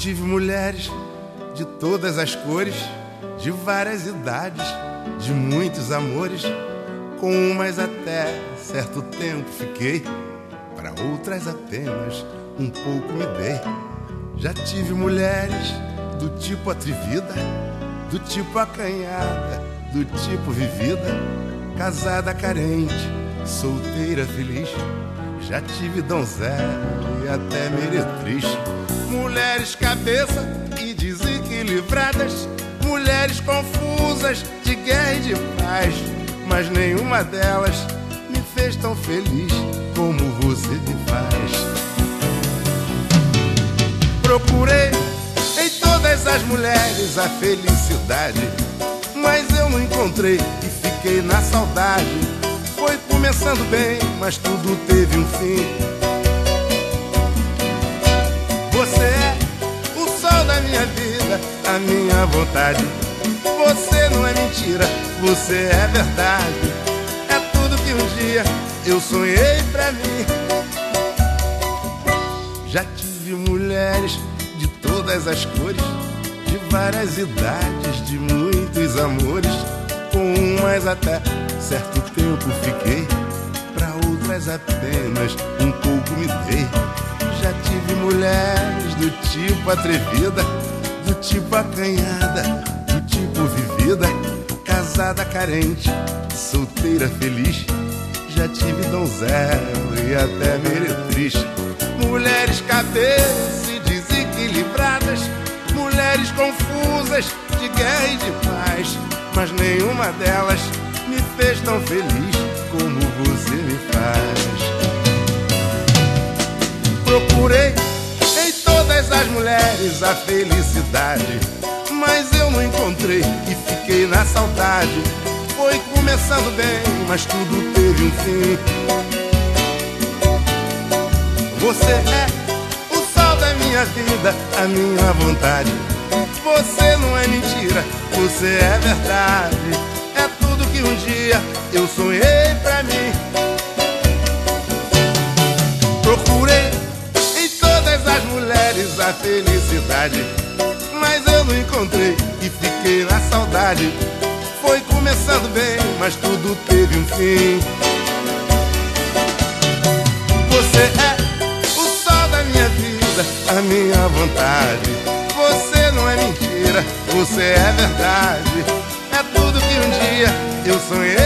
tive mulheres de todas as cores, de várias idades, de muitos amores. Com umas até certo tempo fiquei, para outras apenas um pouco me dei. Já tive mulheres do tipo atrevida, do tipo acanhada, do tipo vivida, casada carente, solteira feliz. Já tive donzela e até meretriz. Mulheres cabeça e desequilibradas, mulheres confusas de guerra e de paz, mas nenhuma delas me fez tão feliz como você me faz. Procurei em todas as mulheres a felicidade, mas eu não encontrei e fiquei na saudade. Foi começando bem, mas tudo teve um fim. Você é o sol da minha vida, a minha vontade. Você não é mentira, você é verdade. É tudo que um dia eu sonhei pra mim. Já tive mulheres de todas as cores, de várias idades, de muitos amores. Com umas até certo tempo fiquei, pra outras apenas um pouco me dei. Já tive mulheres do tipo atrevida, do tipo acanhada, do tipo vivida, casada carente, solteira feliz. Já tive donzela e até meretriz. Mulheres cabeça e desequilibradas, mulheres confusas de guerra e de paz, mas nenhuma delas tão feliz como você me faz. Procurei em todas as mulheres a felicidade, mas eu não encontrei e fiquei na saudade. Foi começando bem, mas tudo teve um fim. Você é o sol da minha vida, a minha vontade. Você não é mentira, você é verdade. Um dia eu sonhei pra mim. Procurei em todas as mulheres a felicidade, mas eu não encontrei e fiquei na saudade. Foi começando bem, mas tudo teve um fim. Você é o sol da minha vida, a minha vontade. Você não é mentira, você é verdade. Eu sonhei